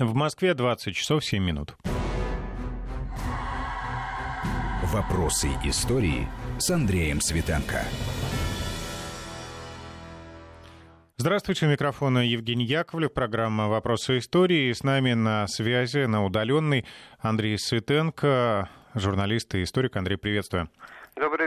В Москве 20 часов 7 минут. Вопросы истории с Андреем Светенко. Здравствуйте, у микрофона Евгений Яковлев, программа «Вопросы истории». С нами на связи, на удаленной Андрей Светенко, журналист и историк. Андрей, приветствую. Добрый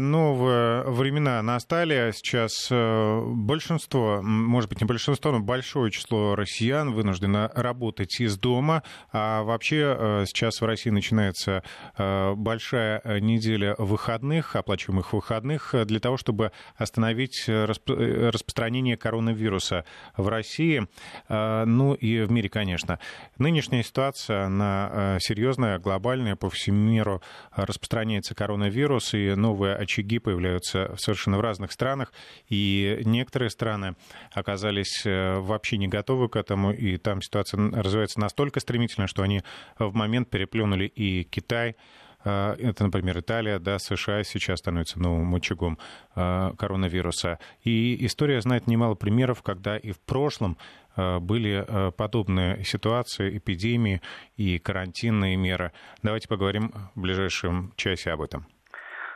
новые времена настали. Сейчас э, большинство, может быть, не большинство, но большое число россиян вынуждено работать из дома. А вообще э, сейчас в России начинается э, большая неделя выходных, оплачиваемых выходных, для того, чтобы остановить распространение коронавируса в России, ну и в мире, конечно. Нынешняя ситуация, она серьезная, глобальная, по всему миру распространяется коронавирус, и новые очаги появляются совершенно в разных странах, и некоторые страны оказались э, вообще не готовы к этому, и там ситуация развивается настолько стремительно, что они в момент переплюнули и Китай, э, это, например, Италия, да, США сейчас становится новым очагом э, коронавируса. И история знает немало примеров, когда и в прошлом были подобные ситуации, эпидемии и карантинные меры. Давайте поговорим в ближайшем часе об этом.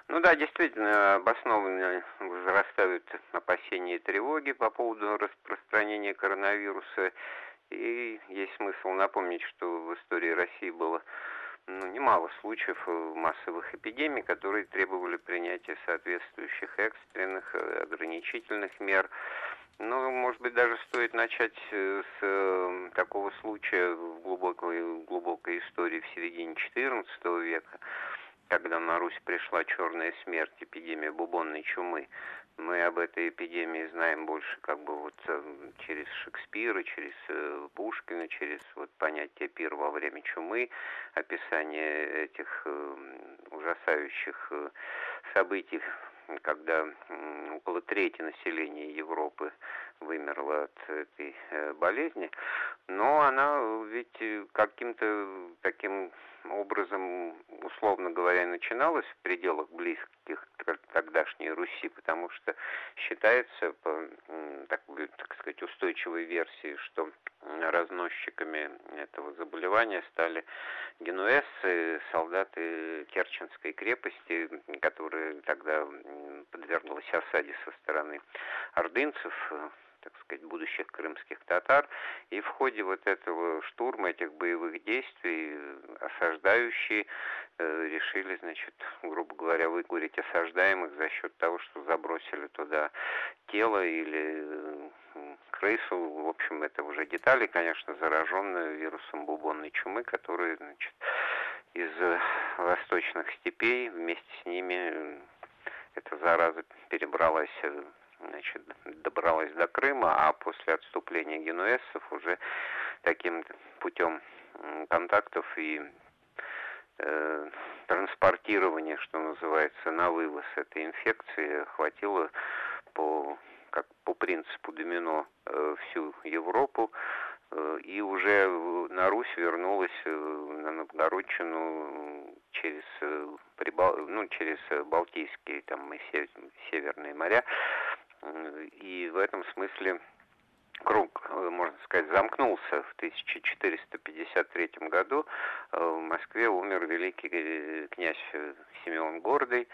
Ну да, действительно, обоснованно возрастают опасения и тревоги по поводу распространения коронавируса. И есть смысл напомнить, что в истории России было ну, немало случаев массовых эпидемий, которые требовали принятия соответствующих экстренных э, ограничительных мер. Ну, может быть, даже стоит начать э, с э, такого случая в глубокой, глубокой истории в середине XIV века, когда на Русь пришла черная смерть, эпидемия бубонной чумы. Мы об этой эпидемии знаем больше как бы вот э, через Шекспира, через э, Пушкина, через вот понятие пир во время чумы, описание этих э, ужасающих событий, когда около трети населения Европы вымерла от этой болезни, но она ведь каким-то таким образом, условно говоря, начиналось в пределах близких тогдашней Руси, потому что считается, по так, так сказать, устойчивой версии, что разносчиками этого заболевания стали генуэзцы, солдаты Керченской крепости, которые тогда подверглась осаде со стороны ордынцев, так сказать, будущих крымских татар. И в ходе вот этого штурма, этих боевых действий, осаждающие э, решили, значит, грубо говоря, выкурить осаждаемых за счет того, что забросили туда тело или э, крысу. В общем, это уже детали, конечно, зараженные вирусом бубонной чумы, которые, значит, из восточных степей вместе с ними э, эта зараза перебралась э, значит, добралась до Крыма, а после отступления генуэзцев уже таким путем контактов и э, транспортирования, что называется, на вывоз этой инфекции хватило по как по принципу домино э, всю Европу, э, и уже на Русь вернулась э, на Новгородчину через, Прибал... ну, через Балтийские там, и Северные моря, и в этом смысле круг, э, можно сказать, замкнулся в 1453 году. Э, в Москве умер великий э, князь Симеон Гордый,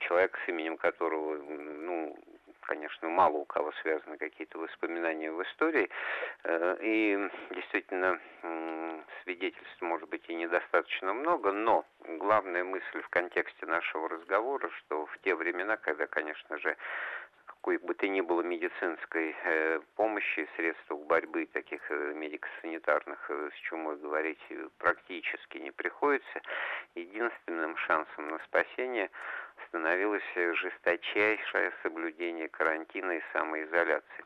человек, с именем которого, ну, конечно, мало у кого связаны какие-то воспоминания в истории. И действительно, свидетельств, может быть, и недостаточно много, но главная мысль в контексте нашего разговора, что в те времена, когда, конечно же, какой бы то ни было медицинской э, помощи, средств борьбы таких э, медико-санитарных э, с чумой говорить практически не приходится. Единственным шансом на спасение становилось жесточайшее соблюдение карантина и самоизоляции.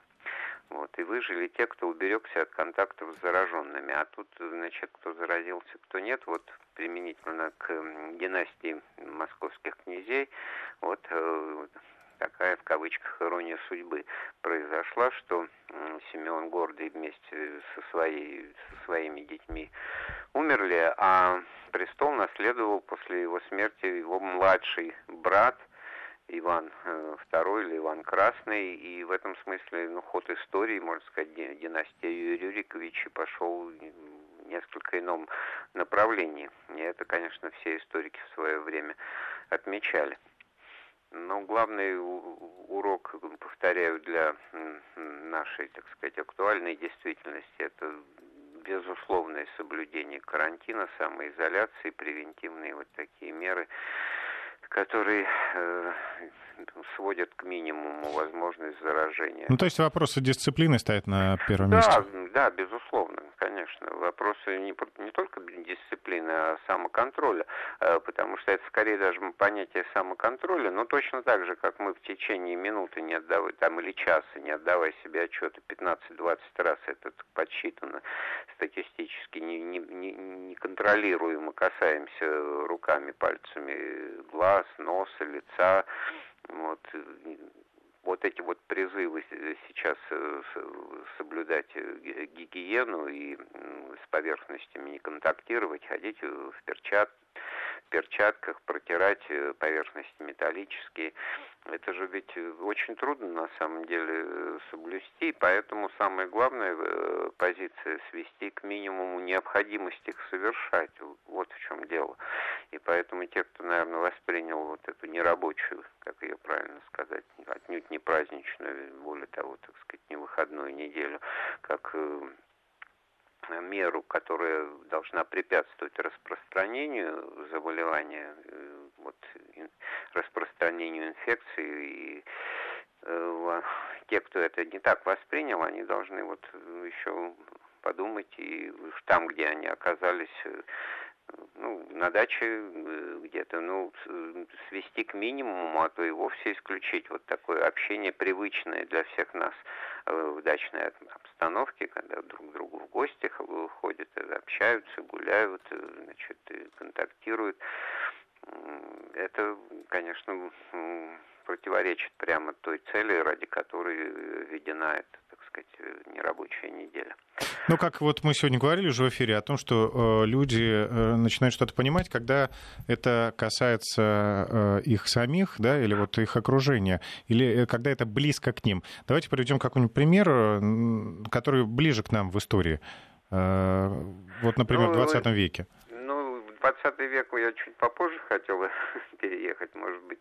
Вот, и выжили те, кто уберегся от контактов с зараженными. А тут, значит, кто заразился, кто нет, вот применительно к династии московских князей, вот такая в кавычках ирония судьбы произошла, что Симеон Гордый вместе со, своей, со своими детьми умерли, а престол наследовал после его смерти его младший брат Иван II или Иван Красный, и в этом смысле ну, ход истории, можно сказать, династия Рюриковичей пошел несколько ином направлении. И это, конечно, все историки в свое время отмечали. Но главный урок, повторяю, для нашей, так сказать, актуальной действительности, это безусловное соблюдение карантина, самоизоляции, превентивные вот такие меры, которые э, сводят к минимуму возможность заражения. Ну, то есть вопросы дисциплины стоят на первом да, месте? Да, безусловно, конечно. Вопросы не, не только дисциплины, а самоконтроля, э, потому что это скорее даже понятие самоконтроля, но точно так же, как мы в течение минуты не отдавая, там, или часа, не отдавая себе отчета 15-20 раз это подсчитано статистически, не, не, не, не касаемся руками, пальцами глаз, носа, лица, вот, вот эти вот призывы сейчас э, соблюдать э, гигиену и с поверхностями не контактировать, ходить в перчатках, перчатках, протирать э, поверхности металлические. Это же ведь э, очень трудно на самом деле э, соблюсти, поэтому самая главная позиция свести к минимуму необходимость их совершать. Вот в чем дело. И поэтому те, кто, наверное, воспринял вот эту нерабочую, как ее правильно сказать, отнюдь не праздничную, более того, так сказать, не выходную неделю, как меру, которая должна препятствовать распространению заболевания, э, вот, распространению инфекции. И э, те, кто это не так воспринял, они должны вот еще подумать и там, где они оказались, э, ну, на даче э, где-то, ну, свести к минимуму, а то и вовсе исключить вот такое общение привычное для всех нас э, в дачной обстановке, когда друг к другу в гости ходят, общаются, гуляют, э, значит, контактируют. Это, конечно, противоречит прямо той цели, ради которой введена эта сказать, э, нерабочая неделя. Ну, как вот мы сегодня говорили уже в эфире о том, что э, люди э, начинают что-то понимать, когда это касается э, их самих, да, или вот их окружения, или э, когда это близко к ним. Давайте приведем какой-нибудь пример, который ближе к нам в истории. Э, вот, например, ну, в 20 веке. Ну, в 20 век я чуть попозже хотел переехать, может быть,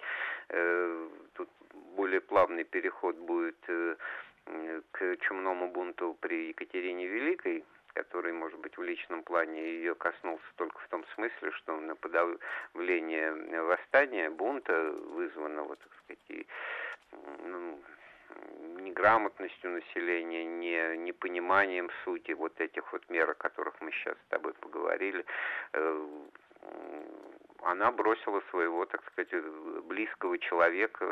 э, тут более плавный переход будет э, к чумному бунту при Екатерине Великой, который, может быть, в личном плане ее коснулся только в том смысле, что на подавление восстания, бунта, вызванного, так сказать, ну, неграмотностью населения, не, непониманием сути вот этих вот мер, о которых мы сейчас с тобой поговорили, э, она бросила своего, так сказать, близкого человека,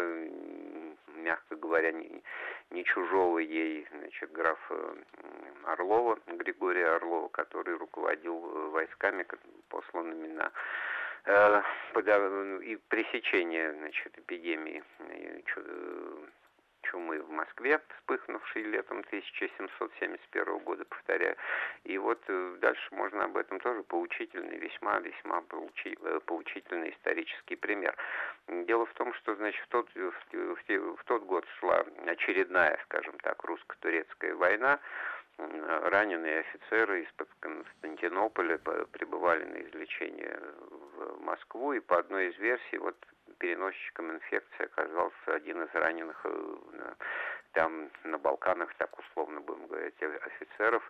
мягко говоря, не, не чужого ей, значит, графа Орлова, Григория Орлова, который руководил войсками, посланными на э, и пресечение, значит, эпидемии э, чумы в Москве, вспыхнувшей летом 1771 года, повторяю. И вот э, дальше можно об этом тоже поучительный, весьма-весьма э, поучительный исторический пример. Дело в том, что, значит, в тот, в, в тот год шла очередная, скажем так, русско-турецкая война, раненые офицеры из Константинополя прибывали на излечение в Москву, и по одной из версий, вот переносчиком инфекции оказался один из раненых э, там на Балканах, так условно будем говорить, офицеров,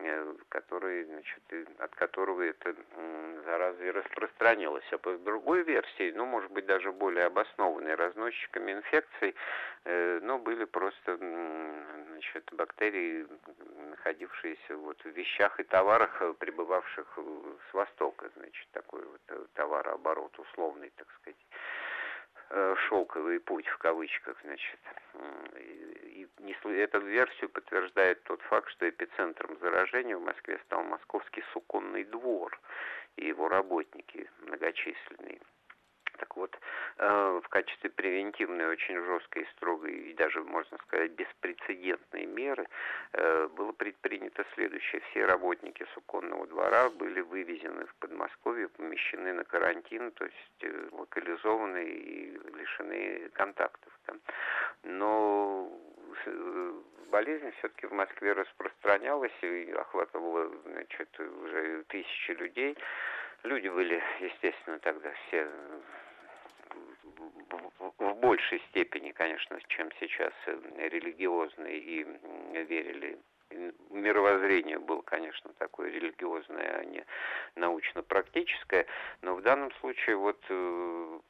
э, который, значит, от которого это зараза и распространилась. А по другой версии, ну, может быть, даже более обоснованной, разносчиками инфекций, э, но были просто, значит, бактерии, находившиеся вот в вещах и товарах, прибывавших с Востока, значит, такой вот товарооборот условный, так сказать. Э, шелковый путь в кавычках, значит. И, и эту версию подтверждает тот факт, что эпицентром заражения в Москве стал московский суконный двор и его работники многочисленные. Так вот, э, в качестве превентивной, очень жесткой и строгой, и даже, можно сказать, беспрецедентной меры э, было предпринято следующее. Все работники суконного двора были вывезены в Подмосковье, помещены на карантин, то есть э, локализованы и лишены контактов. Но болезнь все-таки в Москве распространялась и охватывала значит, уже тысячи людей. Люди были, естественно, тогда все в большей степени, конечно, чем сейчас э, религиозные и верили. Мировоззрение было, конечно, такое религиозное, а не научно-практическое, но в данном случае вот э,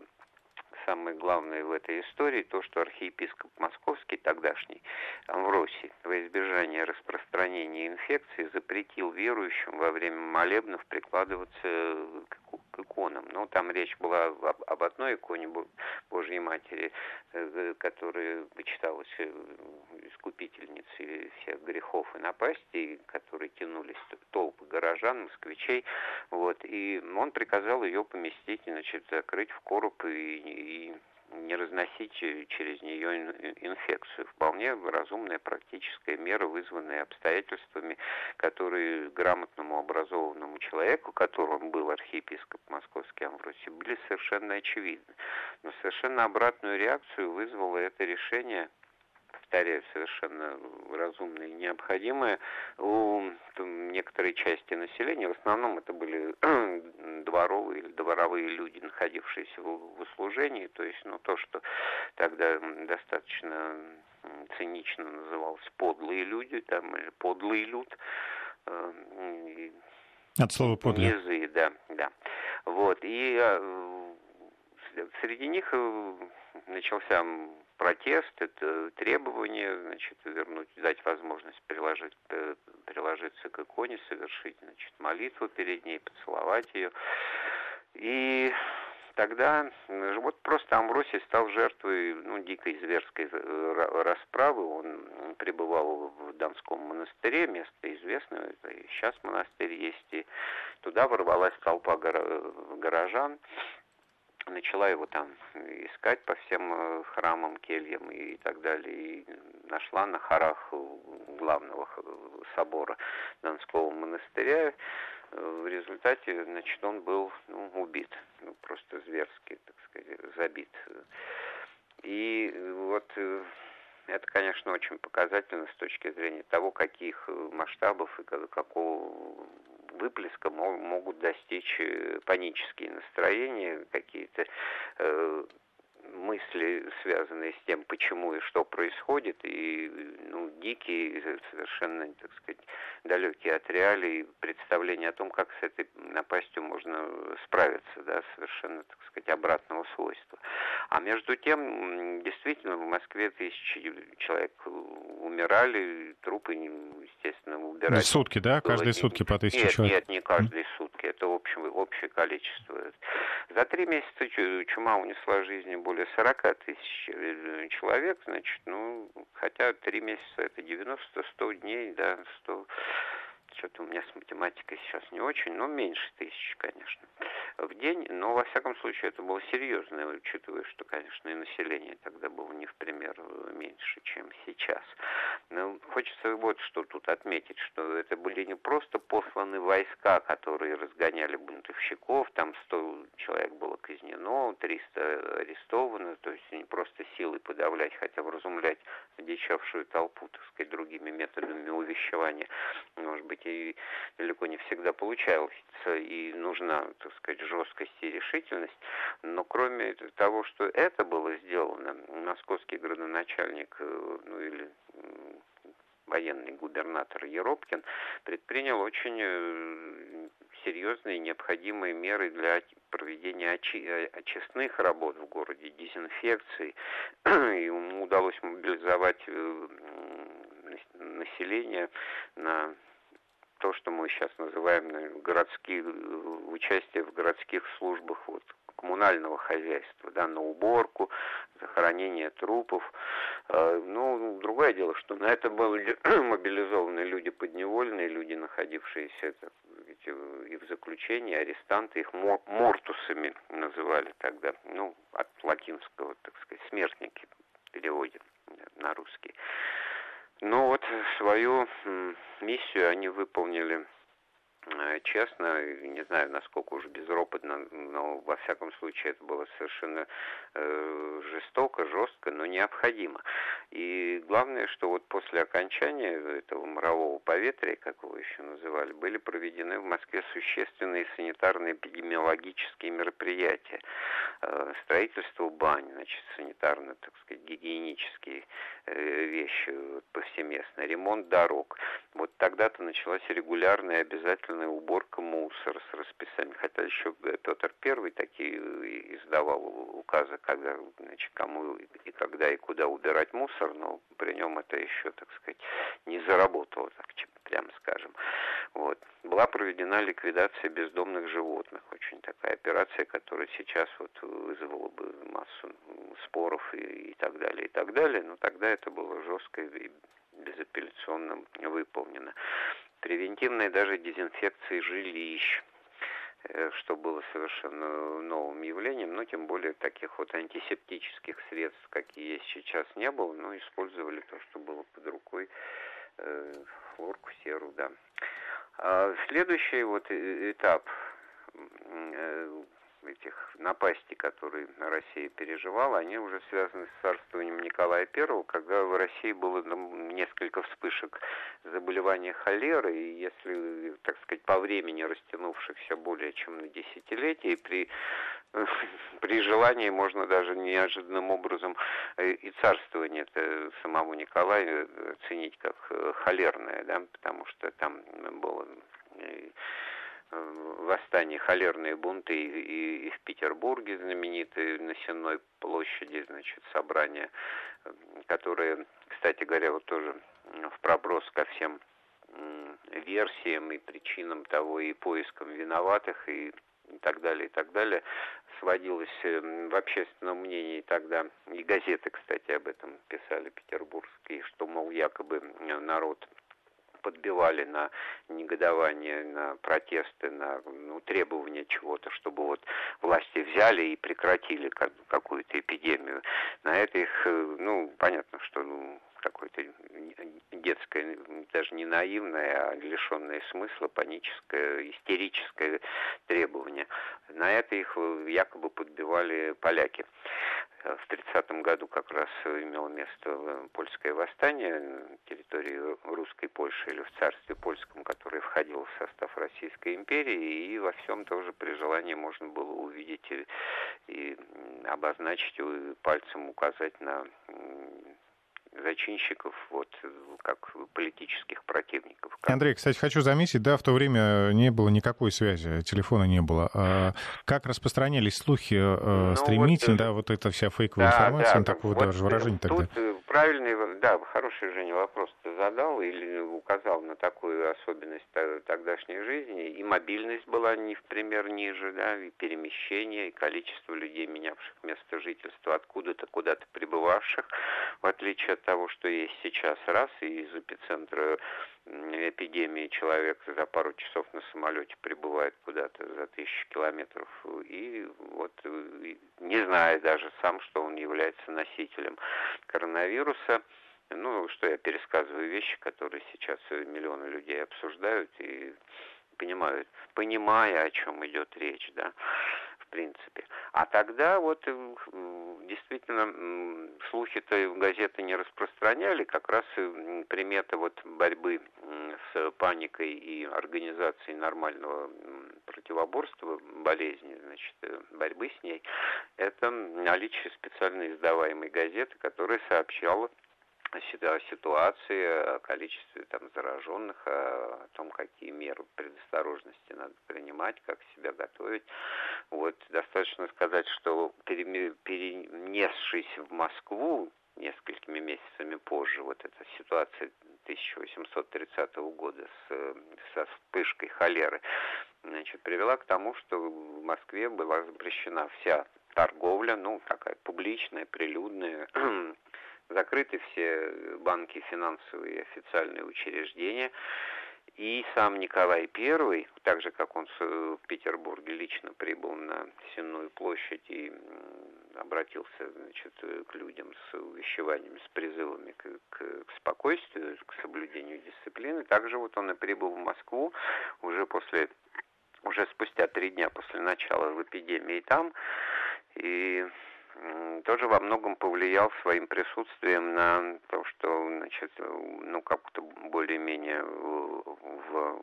самое главное в этой истории то, что архиепископ Московский тогдашний Амвросий во избежание распространения инфекции запретил верующим во время молебнов прикладываться к к иконам. Но там речь была об, об одной иконе Божьей Матери, э, которая почиталась э, искупительницей всех грехов и напастей, которые тянулись толпы горожан, москвичей. Вот, и он приказал ее поместить, значит, закрыть в короб и, и не разносить через нее инфекцию. Вполне разумная практическая мера, вызванная обстоятельствами, которые грамотному образованному человеку, которым был архиепископ Московский Амвросий, были совершенно очевидны. Но совершенно обратную реакцию вызвало это решение повторяю, совершенно разумное и необходимое у некоторой части населения. В основном это были дворовые или дворовые люди, находившиеся в, в услужении. То есть, ну, то, что тогда достаточно цинично называлось подлые люди, там, или подлый люд. Э, От слова подлый. Низы, да, да. Вот, и э, среди них э, начался протест, это требование, значит, вернуть, дать возможность приложить, э, приложиться к иконе, совершить, значит, молитву перед ней, поцеловать ее. И тогда вот просто Амвросий стал жертвой ну, дикой зверской э, расправы. Он пребывал в Донском монастыре, место известное, и сейчас монастырь есть, и туда ворвалась толпа горожан начала его там искать по всем э, храмам, кельям и так далее, и нашла на хорах главного собора Донского монастыря. В результате, значит, он был ну, убит, ну, просто зверски, так сказать, забит. И вот э, это, конечно, очень показательно с точки зрения того, каких масштабов и какого выплеска могут достичь э, панические настроения, какие-то. Э, мысли, связанные с тем, почему и что происходит, и ну, дикие, совершенно, так сказать, далекие от реалий представления о том, как с этой напастью можно справиться, да, совершенно, так сказать, обратного свойства. А между тем, действительно, в Москве тысячи человек умирали, трупы, естественно, убирали. Сутки, да? Каждые сутки по тысяче нет, человек? Нет, не каждые сутки, это общее, общее количество. За три месяца чума унесла жизни более 40 тысяч э, человек, значит, ну, хотя три месяца это 90-100 дней, да, 100 что-то у меня с математикой сейчас не очень, но меньше тысячи, конечно, в день. Но, во всяком случае, это было серьезно, учитывая, что, конечно, и население тогда было не в пример меньше, чем сейчас. Но хочется вот что тут отметить, что это были не просто посланы войска, которые разгоняли бунтовщиков, там 100 человек было казнено, 300 арестовано, то есть не просто силой подавлять, хотя вразумлять одичавшую толпу, так сказать, другими методами увещевания, может быть, и далеко не всегда получалось, и нужна, так сказать, жесткость и решительность. Но кроме того, что это было сделано, московский градоначальник, э, ну или военный губернатор Еропкин предпринял очень э, серьезные необходимые меры для проведения очи очистных работ в городе, дезинфекции. И ему удалось мобилизовать э, население на то, что мы сейчас называем ну, городские, участие в городских службах вот, коммунального хозяйства, да, на уборку, захоронение трупов. А, ну, другое дело, что на это были мобилизованы люди подневольные, люди, находившиеся так, э, и в заключении арестанты их мортусами называли тогда, ну, от латинского, так сказать, смертники в переводе на русский. Но вот свою миссию они выполнили Э, честно, не знаю, насколько уже безропотно, но во всяком случае это было совершенно э, жестоко, жестко, но необходимо. И главное, что вот после окончания этого морового поветрия, как его еще называли, были проведены в Москве существенные санитарно-эпидемиологические мероприятия. Э, строительство бань, значит, санитарно, так сказать, гигиенические э, вещи повсеместно, ремонт дорог. Вот тогда-то началась регулярная обязательная уборка мусора с расписанием. Хотя еще Петр Первый такие издавал указы, когда, значит, кому и когда и куда убирать мусор, но при нем это еще, так сказать, не заработало, так прямо скажем. Вот. Была проведена ликвидация бездомных животных. Очень такая операция, которая сейчас вот вызвала бы массу споров и, и так далее, и так далее. Но тогда это было жестко и безапелляционно выполнено превентивной даже дезинфекции жилищ э, что было совершенно новым явлением, но тем более таких вот антисептических средств, какие есть сейчас, не было, но использовали то, что было под рукой, хлорку, серу, да. А следующий вот э, этап этих напастей, которые Россия переживала, они уже связаны с царствованием Николая I, когда в России было ну, несколько вспышек заболевания холеры, и если, так сказать, по времени растянувшихся более чем на десятилетие, при, при желании можно даже неожиданным образом э, и царствование это самого Николая оценить как э, холерное, да, потому что там было э, восстания, холерные бунты и, и, и в Петербурге знаменитые на Сенной площади, значит, собрания, которые, кстати говоря, вот тоже в проброс ко всем версиям и причинам того и поискам виноватых и и так далее, и так далее, сводилось в общественном мнении тогда, и газеты, кстати, об этом писали петербургские, что, мол, якобы народ подбивали на негодование, на протесты, на ну, требования чего-то, чтобы вот власти взяли и прекратили какую-то эпидемию. На это их, э, ну, понятно, что ну, какое-то детское, даже не наивное, а лишенное смысла, паническое, истерическое требование. На это их э, якобы подбивали поляки. В 30 году как раз имело место польское восстание на территории русской Польши или в царстве польском, которое входило в состав Российской империи, и во всем тоже при желании можно было увидеть и, и обозначить, пальцем указать на зачинщиков, вот, как политических противников. Андрей, кстати, хочу заметить, да, в то время не было никакой связи, телефона не было. А как распространялись слухи э, ну, стремительно, вот, да, вот эта вся фейковая да, информация, да, такое вот даже выражение тут тогда. Правильный, да, хороший, Женя, вопрос ты задал или указал на такую особенность тогдашней жизни. И мобильность была не в пример ниже, да, и перемещение, и количество людей, менявших место жительства откуда-то, куда-то прибывавших, в отличие от того, что есть сейчас, раз, и из эпицентра эпидемии человек за пару часов на самолете прибывает куда-то за тысячи километров и вот не зная даже сам, что он является носителем коронавируса, ну, что я пересказываю вещи, которые сейчас миллионы людей обсуждают и понимают, понимая, о чем идет речь, да принципе. А тогда вот э, действительно слухи-то газеты не распространяли, как раз примета вот борьбы с паникой и организацией нормального противоборства болезни, значит, э, борьбы с ней, это наличие специально издаваемой газеты, которая сообщала о ситуации, о количестве там, зараженных, о том, какие меры предосторожности надо принимать, как себя готовить. Вот достаточно сказать, что перенесшись в Москву несколькими месяцами позже, вот эта ситуация 1830 года с, со вспышкой холеры, значит, привела к тому, что в Москве была запрещена вся торговля, ну, такая публичная, прилюдная, закрыты все банки, финансовые официальные учреждения, И сам Николай I, так же как он в Петербурге лично прибыл на Сенную площадь и обратился значит, к людям с увещеваниями, с призывами к, к, к спокойствию, к соблюдению дисциплины, также вот он и прибыл в Москву. Уже после уже спустя три дня после начала эпидемии там, и тоже во многом повлиял своим присутствием на то, что, значит, ну, как-то более-менее в,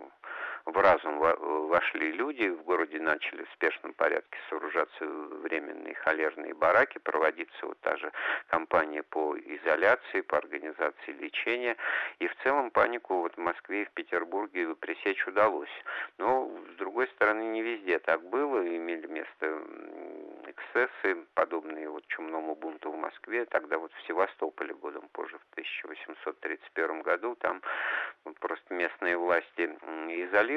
в разум вошли люди, в городе начали в спешном порядке сооружаться временные холерные бараки, проводиться вот та же кампания по изоляции, по организации лечения, и в целом панику вот в Москве и в Петербурге пресечь удалось. Но, с другой стороны, не везде так было, имели место эксцессы, подобные вот чумному бунту в Москве, тогда вот в Севастополе годом позже, в 1831 году, там просто местные власти изолировали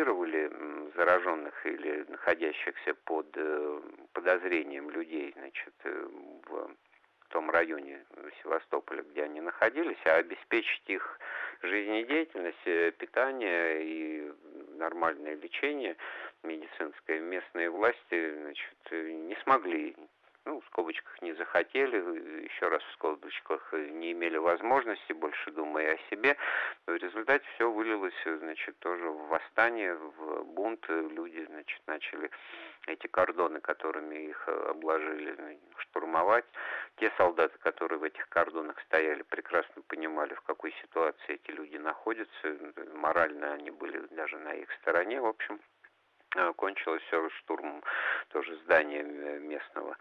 зараженных или находящихся под э, подозрением людей, значит, э, в том районе Севастополя, где они находились, а обеспечить их жизнедеятельность, э, питание и нормальное лечение медицинское местные власти значит, не смогли ну, в скобочках не захотели, еще раз в скобочках не имели возможности, больше думая о себе. В результате все вылилось, значит, тоже в восстание, в бунт. Люди, значит, начали эти кордоны, которыми их обложили, штурмовать. Те солдаты, которые в этих кордонах стояли, прекрасно понимали, в какой ситуации эти люди находятся. Морально они были даже на их стороне. В общем, Э, кончилось все штурмом тоже здания местного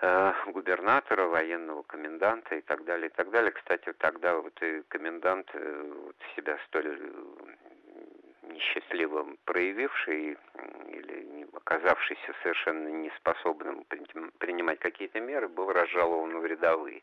э, губернатора, военного коменданта и так далее, и так далее. Кстати, тогда вот и комендант э, вот себя столь несчастливо проявивший или оказавшийся совершенно неспособным принимать какие-то меры, был разжалован в рядовые.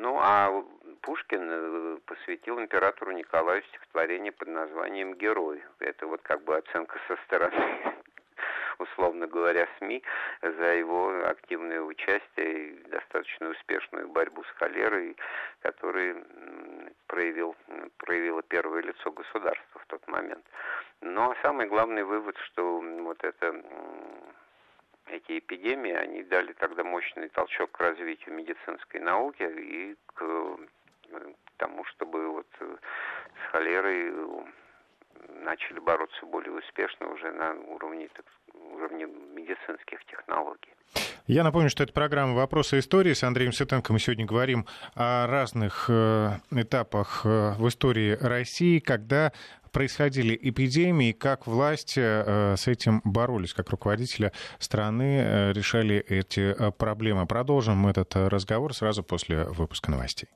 Ну, а Пушкин э, посвятил императору Николаю стихотворение под названием «Герой». Это вот как бы оценка со стороны условно говоря, СМИ за его активное участие и достаточно успешную борьбу с холерой, который проявил, проявило первое лицо государства в тот момент. Но самый главный вывод, что вот это эти эпидемии, они дали тогда мощный толчок к развитию медицинской науки и к тому, чтобы вот э, с холерой э, начали бороться более успешно уже на уровне, так, уровне медицинских технологий. Я напомню, что это программа «Вопросы истории». С Андреем Светенко мы сегодня говорим о разных э, этапах в истории России, когда происходили эпидемии, как власти э, с этим боролись, как руководители страны э, решали эти э, проблемы. Продолжим этот разговор сразу после выпуска новостей.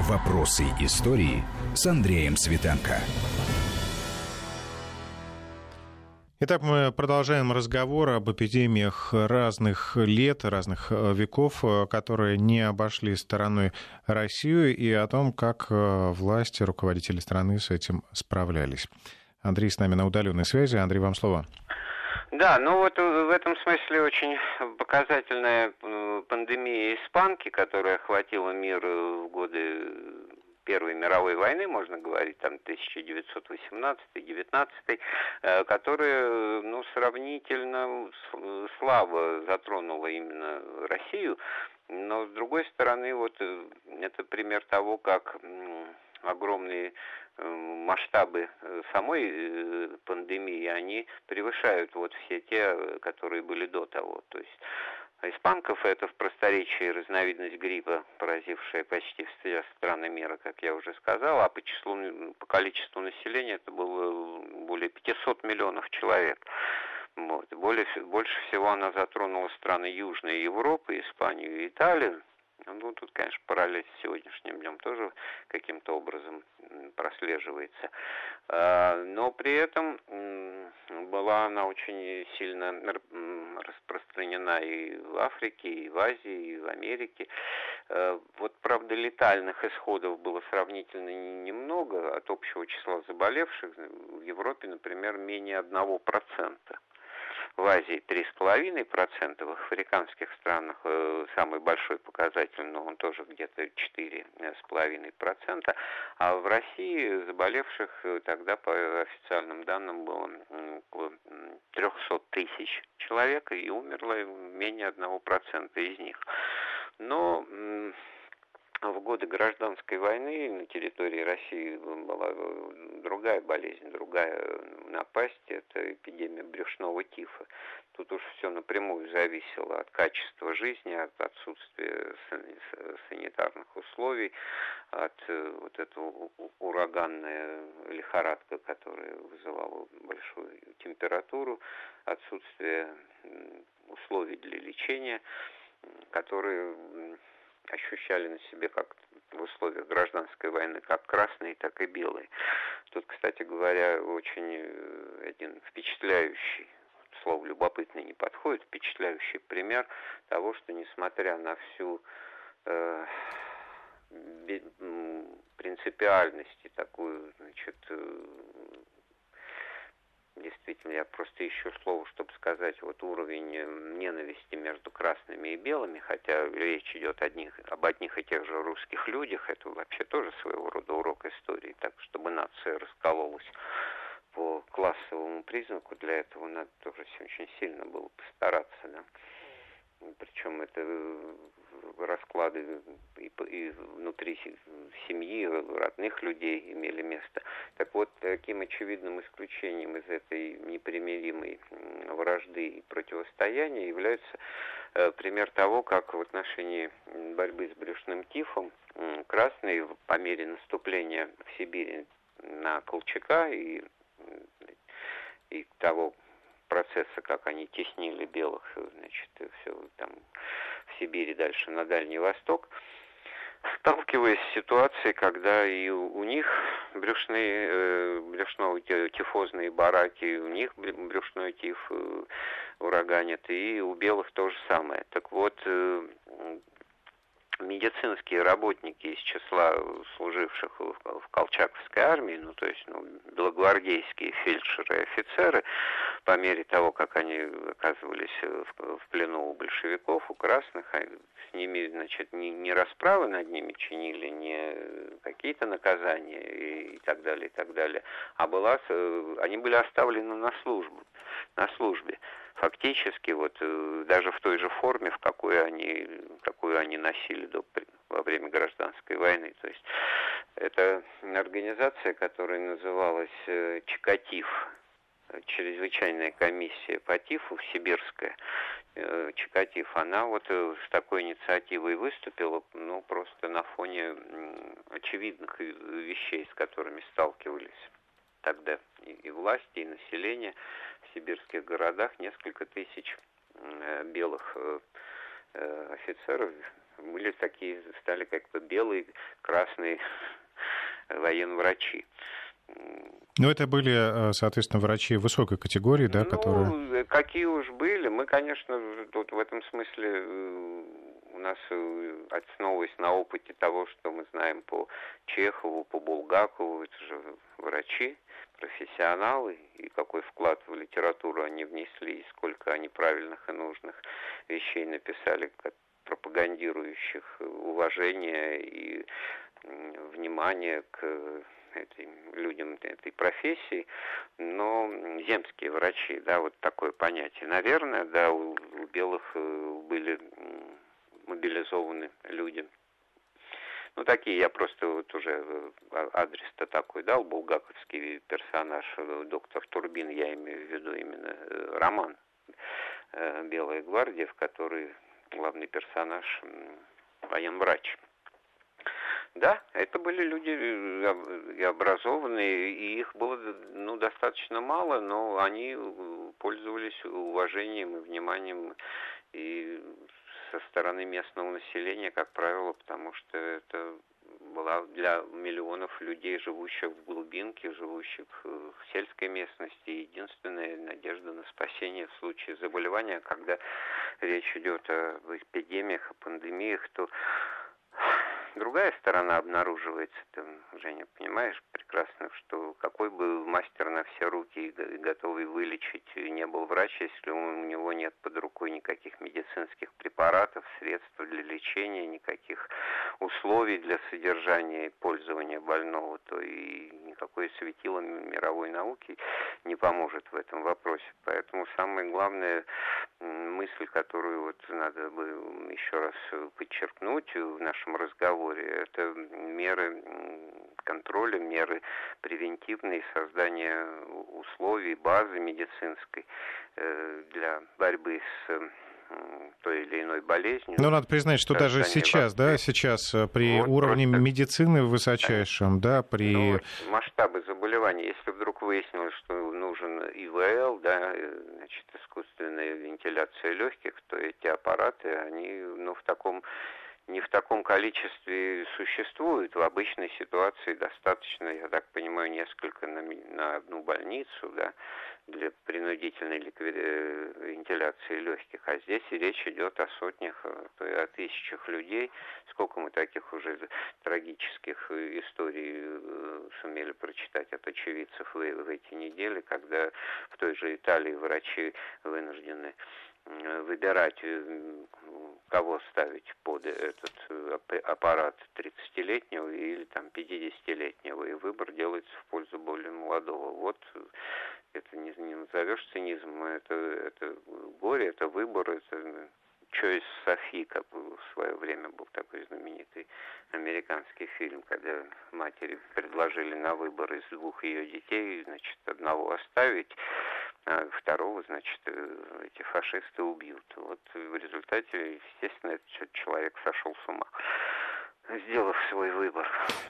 Вопросы истории с Андреем Светенко. Итак, мы продолжаем разговор об эпидемиях разных лет, разных э, веков, э, которые не обошли стороной Россию, и о том, как э, власти, руководители страны с этим справлялись. Андрей с нами на удаленной связи. Андрей, вам слово. Да, ну вот в этом смысле очень показательная пандемия испанки, которая охватила мир в годы Первой мировой войны, можно говорить, там 1918-19, э, которая, ну, сравнительно слабо затронула именно Россию, но с другой стороны, вот э, это пример того, как огромные э, масштабы самой пандемии, они превышают вот все те, которые были до того. То есть Испанков это в просторечии разновидность гриппа, поразившая почти все страны мира, как я уже сказал, а по числу, по количеству населения это было более 500 миллионов человек. Вот. Более, больше всего она затронула страны Южной Европы, Испанию и Италию. Ну, тут, конечно, параллель с сегодняшним днем тоже каким-то образом прослеживается. А, но при этом была она очень сильно распространена и в Африке, и в Азии, и в Америке. А, вот, правда, летальных исходов было сравнительно немного от общего числа заболевших. В Европе, например, менее одного процента. В Азии 3,5%, в африканских странах э, самый большой показатель, но он тоже где-то 4,5%, а в России заболевших э, тогда по официальным данным было около 300 тысяч человек, и умерло менее 1% из них. Но в годы гражданской войны на территории России была другая болезнь, другая напасть, это эпидемия брюшного тифа. Тут уж все напрямую зависело от качества жизни, от отсутствия санитарных условий, от э, вот этого ураганная лихорадка, которая вызывала большую температуру, отсутствие условий для лечения, которые ощущали на себе как в условиях гражданской войны как красные, так и белые. Тут, кстати говоря, очень э, один впечатляющий слово любопытный не подходит, впечатляющий пример того, что несмотря на всю э, принципиальность и такую, значит, э, действительно, я просто ищу слово, чтобы сказать вот уровень э, ненависти между красными и белыми, хотя речь идет одних, об одних и тех же русских людях, это вообще тоже своего рода урок истории, так чтобы нация раскололась по классовому признаку, для этого надо тоже очень сильно было постараться, да. Причем это э, расклады и, и внутри семьи, родных людей имели место. Так вот, таким очевидным исключением из этой непримиримой вражды и противостояния является э, пример того, как в отношении борьбы с брюшным тифом красные по мере наступления в Сибири на Колчака и, и того процесса, как они теснили белых, значит, все там в Сибири, дальше на Дальний Восток, сталкиваясь с ситуацией, когда и у них брюшные, э, брюшно-тифозные бараки, у них брюшной тиф э, ураганит, и у белых то же самое. Так вот, э, медицинские работники из числа служивших в Колчаковской армии, ну то есть ну, белогвардейские фельдшеры и офицеры, по мере того, как они оказывались в, плену у большевиков, у красных, с ними, значит, не, не расправы над ними чинили, не какие-то наказания и, и так далее, и так далее, а была, они были оставлены на службу, на службе фактически вот э, даже в той же форме, в какой они, какую они носили до, во время гражданской войны. То есть это организация, которая называлась э, ЧКТИФ, чрезвычайная комиссия по ТИФу сибирская, э, Чикатив, она вот с такой инициативой выступила, ну, просто на фоне очевидных вещей, с которыми сталкивались тогда и, и власти, и население в сибирских городах несколько тысяч э, белых э, э, офицеров были такие, стали как бы белые, красные военврачи. Ну, это были, соответственно, врачи высокой категории, да, ну, которые... какие уж были. Мы, конечно, тут в этом смысле у нас, основываясь на опыте того, что мы знаем по Чехову, по Булгакову, это же врачи, профессионалы, и какой вклад в литературу они внесли, и сколько они правильных и нужных вещей написали, как пропагандирующих уважение и внимание к этим людям этой профессии, но земские врачи, да, вот такое понятие. Наверное, да, у, у белых э, были мобилизованы люди ну, такие я просто вот уже э, адрес-то такой дал, булгаковский персонаж, э, доктор Турбин, я имею в виду именно э, роман «Белая гвардия», в который главный персонаж военврач. Да, это были люди и образованные, и их было ну, достаточно мало, но они пользовались уважением и вниманием и со стороны местного населения, как правило, потому что это была для миллионов людей, живущих в глубинке, живущих в сельской местности, единственная надежда на спасение в случае заболевания, когда речь идет об эпидемиях, о пандемиях, то другая сторона обнаруживается. Ты, Женя, понимаешь прекрасно, что какой бы мастер на все руки и готовый вылечить не был врач, если у него нет под рукой никаких медицинских препаратов, средств для лечения, никаких условий для содержания и пользования больного, то и никакое светило мировой науки не поможет в этом вопросе. Поэтому самая главная мысль, которую вот надо бы еще раз подчеркнуть в нашем разговоре, это меры контроля, меры превентивные, создание условий, базы медицинской э, для борьбы с той или иной болезнью. Ну, надо признать, что даже сейчас, да, сейчас э, при вот уровне просто... медицины высочайшем, да, при... Ну, масштабы заболеваний, если вдруг выяснилось, что нужен ИВЛ, да, э, значит, искусственная вентиляция легких, то эти аппараты, они, ну, в таком не в таком количестве существуют. В обычной ситуации достаточно, я так понимаю, несколько на, на одну больницу, да, для принудительной ликвиди... Э, вентиляции легких. А здесь речь идет о сотнях, э, о тысячах людей. Сколько мы таких уже трагических историй э, сумели прочитать от очевидцев в, в эти недели, когда в той же Италии врачи вынуждены выбирать, кого ставить под этот аппарат 30-летнего или там 50-летнего, и выбор делается в пользу более молодого. Вот это не, не назовешь цинизмом, это, это горе, это выбор, это Choice Софи, как в свое время был такой знаменитый американский фильм, когда матери предложили на выбор из двух ее детей, значит, одного оставить, а второго, значит, э, эти фашисты убьют. Вот в результате, естественно, этот человек сошел с ума сделав свой выбор.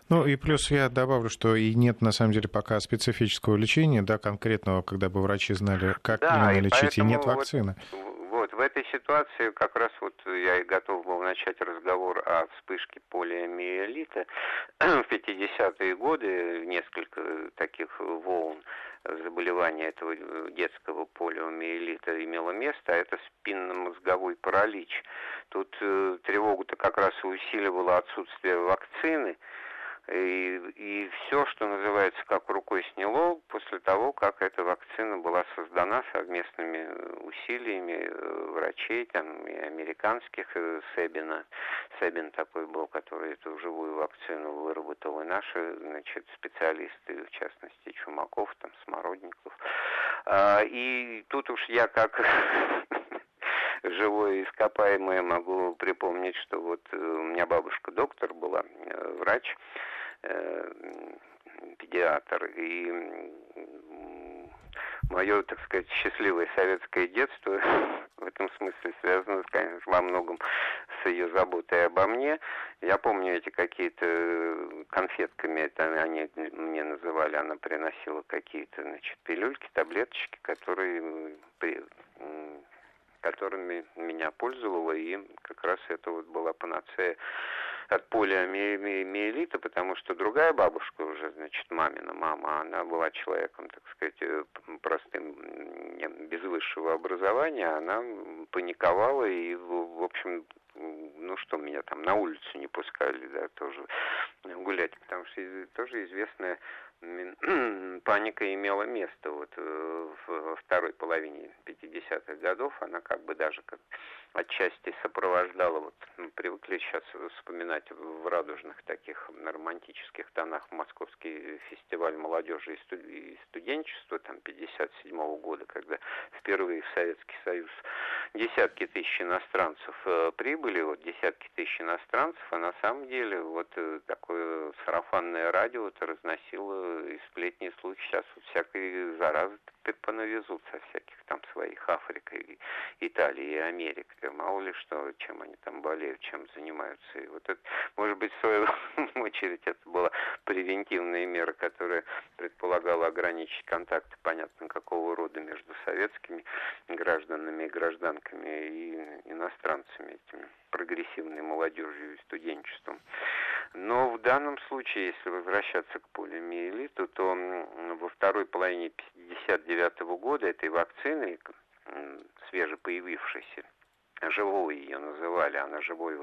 Ну и плюс я добавлю, что и нет на самом деле пока специфического лечения, да, конкретного, когда бы врачи знали, как да, именно и лечить, и нет вакцины. Вот, вот, в этой ситуации как раз вот я и готов был начать разговор о вспышке полиомиелита. В 50-е годы несколько таких волн заболевания этого детского полиомиелита имело место, а это спинномозговой паралич. Тут э, тревогу-то как раз усиливало отсутствие вакцины, и, и все, что называется, как рукой сняло после того, как эта вакцина была создана совместными усилиями э, врачей, там, и американских, э, Себина. Себин такой был, который эту живую вакцину выработал, и наши, значит, специалисты, в частности, Чумаков, там, Смородников. А, и тут уж я как живое ископаемое могу припомнить, что вот э, у меня бабушка доктор была, врач, Э, педиатр. И мое, так сказать, счастливое советское детство в этом смысле связано, конечно, во многом с ее заботой обо мне. Я помню эти какие-то конфетками, это они мне называли, она приносила какие-то, значит, пилюльки, таблеточки, которые которыми меня пользовала, и как раз это вот была панацея от полиомиелита, потому что другая бабушка уже, значит, мамина мама, она была человеком, так сказать, э, простым, без высшего образования, она паниковала и, в общем, ну что, меня там на улицу не пускали, да, тоже гулять, потому что тоже известная паника имела место вот э, во второй половине 50-х годов. Она как бы даже как отчасти сопровождала, вот мы привыкли сейчас вспоминать в радужных таких романтических тонах московский фестиваль молодежи и студенчества там 57 -го года, когда впервые в Советский Союз десятки тысяч иностранцев э, прибыли, вот десятки тысяч иностранцев, а на самом деле вот э, такое сарафанное радио это разносило и сплетни слухи. Сейчас вот всякой заразы понавезут со всяких там своих Африка и Италии и Америка. Мало ли что, чем они там болеют, чем занимаются. И вот это, может быть, в свою очередь это была превентивная мера, которая предполагала ограничить контакты, понятно, какого рода между советскими гражданами и гражданками и иностранцами, этими прогрессивной молодежью и студенчеством. Но в данном случае, если возвращаться к полиомиелиту, то во второй половине 59 года этой вакцины, свежепоявившейся, живой ее называли, она живой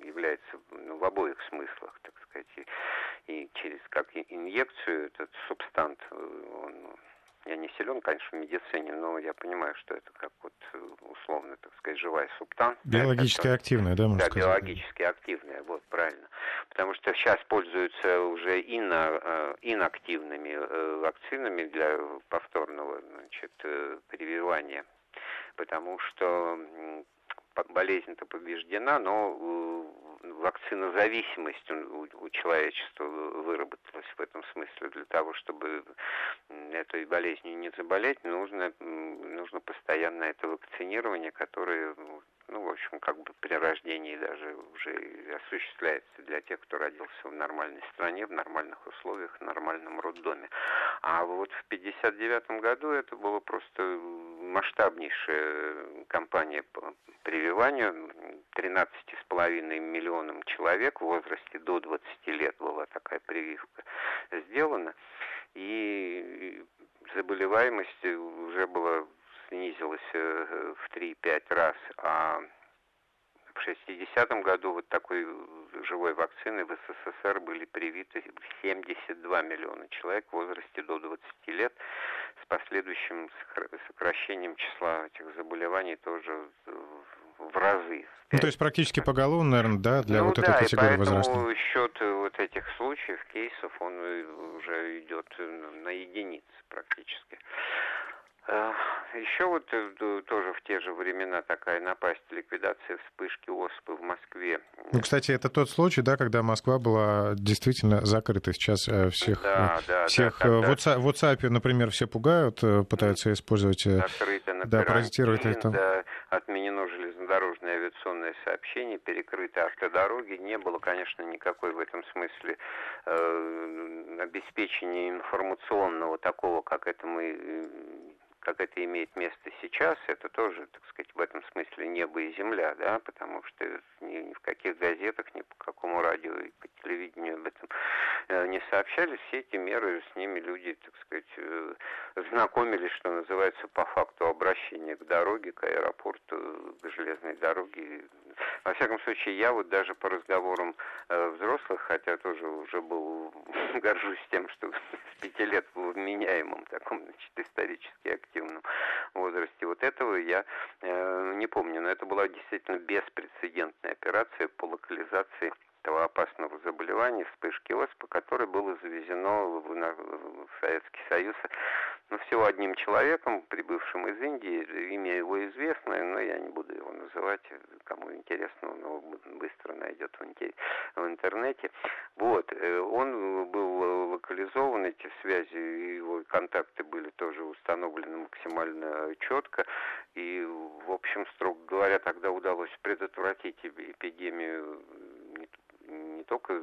является ну, в обоих смыслах, так сказать, и, и через как инъекцию этот субстант, он я не силен, конечно, в медицине, но я понимаю, что это как вот э, условно, так сказать, живая субстанция. Биологически это, активная, да, можно да, сказать? биологически активная, вот, правильно. Потому что сейчас пользуются уже ино, э, инактивными э, вакцинами для повторного, значит, прививания, потому что болезнь-то побеждена, но вакцинозависимость у, у человечества выработалась в этом смысле. Для того, чтобы этой болезнью не заболеть, нужно, нужно постоянно это вакцинирование, которое ну, в общем, как бы при рождении даже уже осуществляется для тех, кто родился в нормальной стране, в нормальных условиях, в нормальном роддоме. А вот в 1959 году это было просто масштабнейшая кампания прививанию. 13,5 миллионам человек в возрасте до 20 лет была такая прививка сделана. И заболеваемость уже была снизилась э, в 3-5 раз, а в 60-м году вот такой живой вакцины в СССР были привиты 72 миллиона человек в возрасте до 20 лет с последующим сокращением числа этих заболеваний тоже в разы. Ну, то есть практически поголовно, наверное, да, для ну, вот да, этой категории и возрастной? счет вот этих случаев, кейсов, он уже идет на единицы практически. Э, Еще вот э, тоже в те же времена такая напасть, ликвидация вспышки оспы в Москве. Ну, кстати, это тот случай, да, когда Москва была действительно закрыта. Сейчас э, всех, да, да, всех да, в WhatsApp, например, все пугают, пытаются использовать, Закрыто на да, паразитировать это. Да, отменено железнодорожное авиационное сообщение, перекрыты автодороги. Не было, конечно, никакой в этом смысле э, обеспечения информационного такого, как это мы как это имеет место сейчас, это тоже, так сказать, в этом смысле небо и земля, да, потому что ни, ни в каких газетах, ни по какому радио и по телевидению об этом э, не сообщали. Все эти меры, с ними люди, так сказать, э, знакомились, что называется, по факту обращения к дороге, к аэропорту, к железной дороге. Во всяком случае, я вот даже по разговорам э, взрослых, хотя тоже уже был, горжусь тем, что с пяти лет был вменяемым таком, значит, исторически активном возрасте. Вот этого я э, не помню, но это была действительно беспрецедентная операция по локализации этого опасного заболевания, вспышки оспы, которое было завезено в, в Советский Союз ну, всего одним человеком, прибывшим из Индии. Имя его известное, но я не буду его называть. Кому интересно, он его быстро найдет в интернете. Вот. Э, он был локализован, эти связи, его контакты были тоже установлены максимально четко. И, в общем, строго говоря, тогда удалось предотвратить эпидемию не только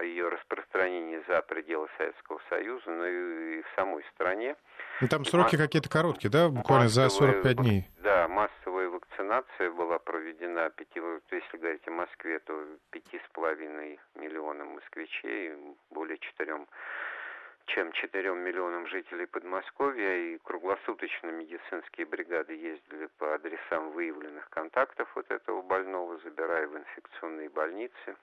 ее распространение за пределы Советского Союза, но и в самой стране. Ну, там сроки Масс... какие-то короткие, да, буквально массовая, за 45 дней? Да, массовая вакцинация была проведена, 5, если говорить о Москве, то 5,5 миллионам москвичей, более 4 чем 4 миллионам жителей Подмосковья, и круглосуточно медицинские бригады ездили по адресам выявленных контактов вот этого больного, забирая в инфекционные больницы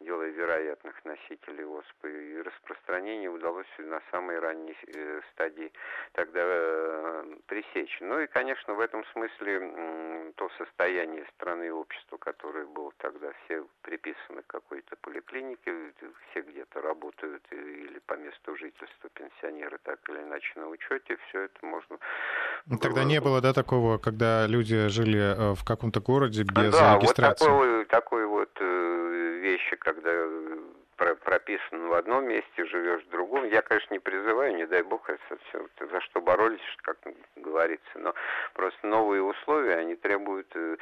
делая вероятных носителей оспы. И распространение удалось на самой ранней э, стадии тогда э, пресечь. Ну и, конечно, в этом смысле то состояние страны и общества, которое было тогда, все приписаны к какой-то поликлинике, все где-то работают или по месту жительства пенсионеры так или иначе на учете, все это можно... Ну, тогда не было, да, такого, когда люди жили э, в каком-то городе без да, регистрации? Да, вот такой, такой вот вещи, когда э, прописан в одном месте, живешь в другом. Я, конечно, не призываю, не дай бог, это все, за что боролись, как говорится, но просто новые условия, они требуют, э,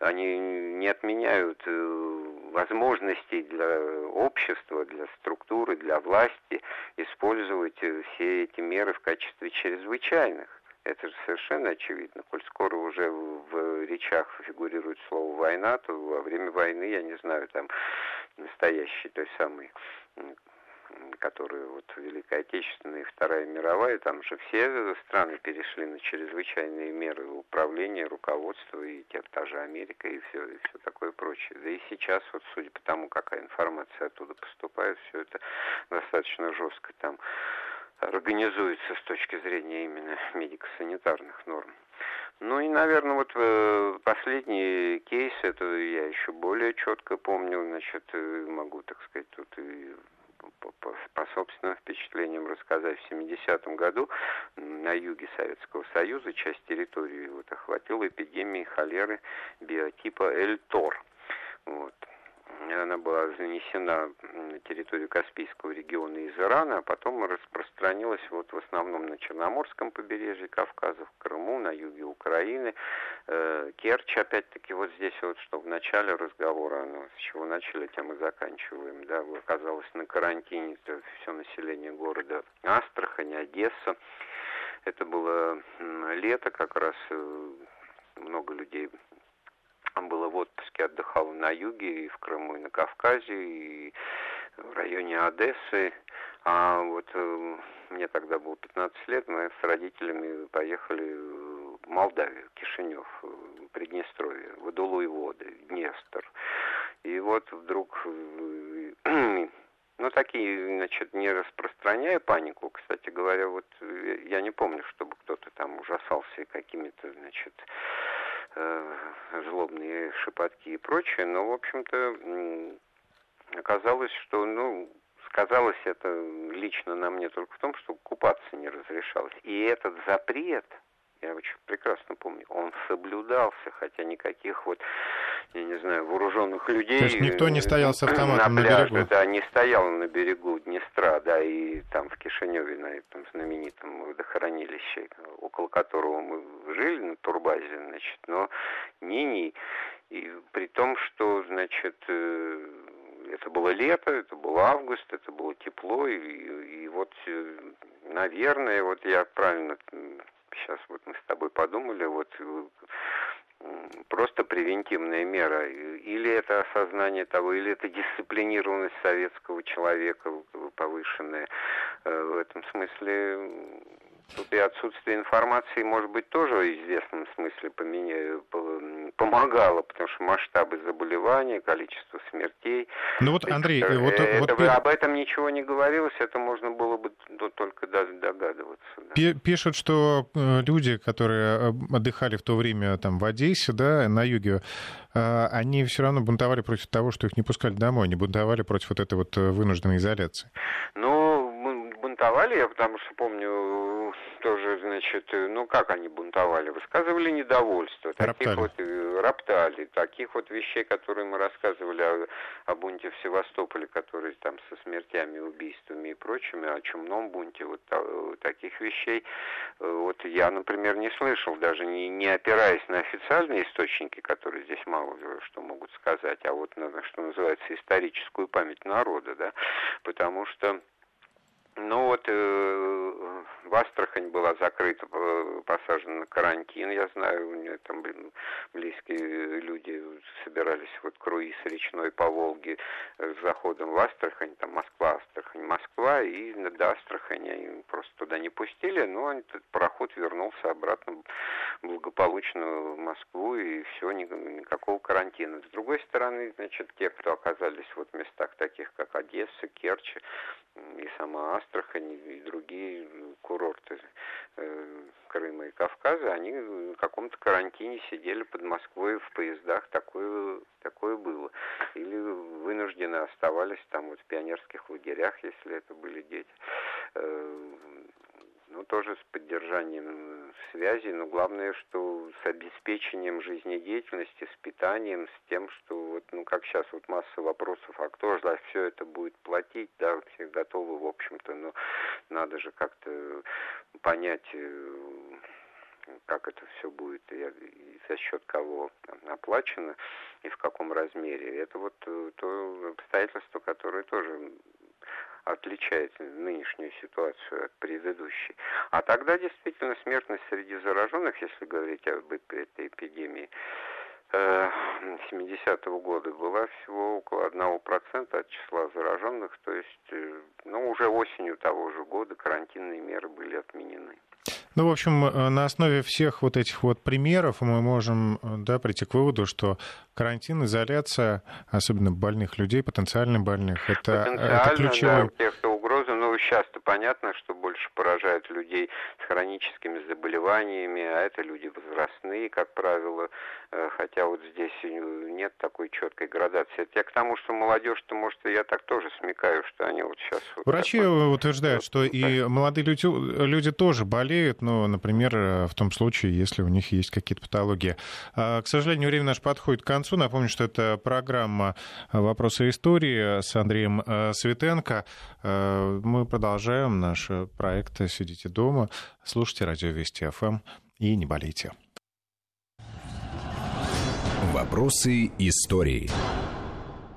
они не отменяют э, возможностей для общества, для структуры, для власти использовать все эти меры в качестве чрезвычайных. Это же совершенно очевидно. Коль скоро уже в речах фигурирует слово «война», то во время войны, я не знаю, там настоящей той самой которые вот Великая Отечественная и Вторая мировая, там же все страны перешли на чрезвычайные меры управления, руководства, и та же Америка, и все, и все такое прочее. Да и сейчас, вот судя по тому, какая информация оттуда поступает, все это достаточно жестко там организуется с точки зрения именно медико-санитарных норм. Ну и, наверное, вот э, последний кейс, это я еще более четко помню, значит, э, могу, так сказать, тут и по, собственным впечатлениям рассказать. В 70-м году на юге Советского Союза часть территории вот, охватила эпидемия холеры биотипа Эльтор. Вот она была занесена на территорию Каспийского региона из Ирана, а потом распространилась вот в основном на Черноморском побережье Кавказа, в Крыму, на юге Украины, э, Керчь, опять-таки, вот здесь вот, что в начале разговора, ну, с чего начали, тем и заканчиваем, да, оказалось на карантине все население города Астрахань, Одесса. Это было лето как раз, э, много людей было в отпуске, отдыхал на юге, и в Крыму, и на Кавказе, и в районе Одессы. А вот э, мне тогда было 15 лет, мы с родителями поехали в Молдавию, Кишинев, Приднестровье, Водолу и воды, Днестр. И вот вдруг, э, ну, такие, значит, не распространяя панику, кстати говоря, вот э, я не помню, чтобы кто-то там ужасался какими-то, значит, Э, злобные шепотки и прочее, но, в общем-то, оказалось, что, ну, сказалось это лично на мне только в том, что купаться не разрешалось. И этот запрет, я очень прекрасно помню, он соблюдался, хотя никаких вот я не знаю, вооруженных людей. То есть никто не стоял с автоматом на, пляже, на берегу? Да, не стоял на берегу Днестра, да, и там в Кишиневе, на этом знаменитом водохранилище, около которого мы жили на турбазе, значит, но ни-ни. И при том, что, значит, э, это было лето, это был август, это было тепло, и, и вот, э, наверное, вот я правильно сейчас вот мы с тобой подумали, вот просто превентивная мера. Или это осознание того, или это дисциплинированность советского человека повышенная. Э, в этом смысле Тут и отсутствие информации, может быть, тоже в известном смысле поменя... помогало, потому что масштабы заболеваний, количество смертей. Ну вот, Андрей, это, вот, это, вот... об этом ничего не говорилось, это можно было бы только догадываться. Да. Пишут, что э, люди, которые э, отдыхали в то время там в Одессе, да, на юге, э, они все равно бунтовали против того, что их не пускали домой, они бунтовали против вот этой вот вынужденной изоляции. Ну, бунтовали, я потому что помню тоже, значит, ну как они бунтовали, высказывали недовольство, таких роптали. вот э, роптали, таких вот вещей, которые мы рассказывали о, о бунте в Севастополе, который там со смертями, убийствами и прочими, о чумном бунте, вот э, таких вещей, э, вот я, например, не слышал, даже не, не опираясь на официальные источники, которые здесь мало что могут сказать, а вот на, что называется историческую память народа, да, потому что ну вот э, в Астрахань была закрыта, э, посажена на карантин. Я знаю, у меня там близкие люди собирались вот круиз речной по Волге э, с заходом в Астрахань, там Москва, Астрахань, Москва, и до Астрахани просто туда не пустили, но этот пароход вернулся обратно благополучно в Москву, и все, никакого карантина. С другой стороны, значит, те, кто оказались вот в местах таких, как Одесса, Керчь, и сама Астрахань, и другие курорты э, Крыма и Кавказа, они в каком-то карантине сидели под Москвой в поездах, такое, такое было. Или вынуждены оставались там вот в пионерских лагерях, если это были дети. Э, ну, тоже с поддержанием связи, но главное, что с обеспечением жизнедеятельности, с питанием, с тем, что вот, ну, как сейчас вот масса вопросов, а кто же за все это будет платить, да, все готовы, в общем-то, но надо же как-то понять, э, как это все будет и за счет кого оплачено и в каком размере. Это вот э, то обстоятельство, которое тоже отличает нынешнюю ситуацию от предыдущей. А тогда действительно смертность среди зараженных, если говорить об этой эпидемии, 70-го э, года была всего около 1% от числа зараженных, то есть, э, ну, уже осенью того же года карантинные меры были отменены. Ну, в общем, э, на основе всех вот этих вот примеров мы можем да, прийти к выводу, что карантин, изоляция, особенно больных людей, потенциально больных, это, это ключевой... Да, тех, кто угроза, ну, сейчас-то понятно, что больше поражают людей с хроническими заболеваниями, а это люди возрастные, как правило, хотя вот здесь нет такой четкой градации. Это я к тому, что молодежь-то, может, я так тоже смекаю, что они вот сейчас... Вот Врачи вот, утверждают, что и молодые люди, люди тоже болеют, но, например, в том случае, если у них есть какие-то патологии. А, к сожалению, время наше подходит к концу. Напомню, что это программа «Вопросы истории» с Андреем э, Светенко. Э, мы продолжаем наш проект «Сидите дома», слушайте радио Вести ФМ и не болейте. «Вопросы истории».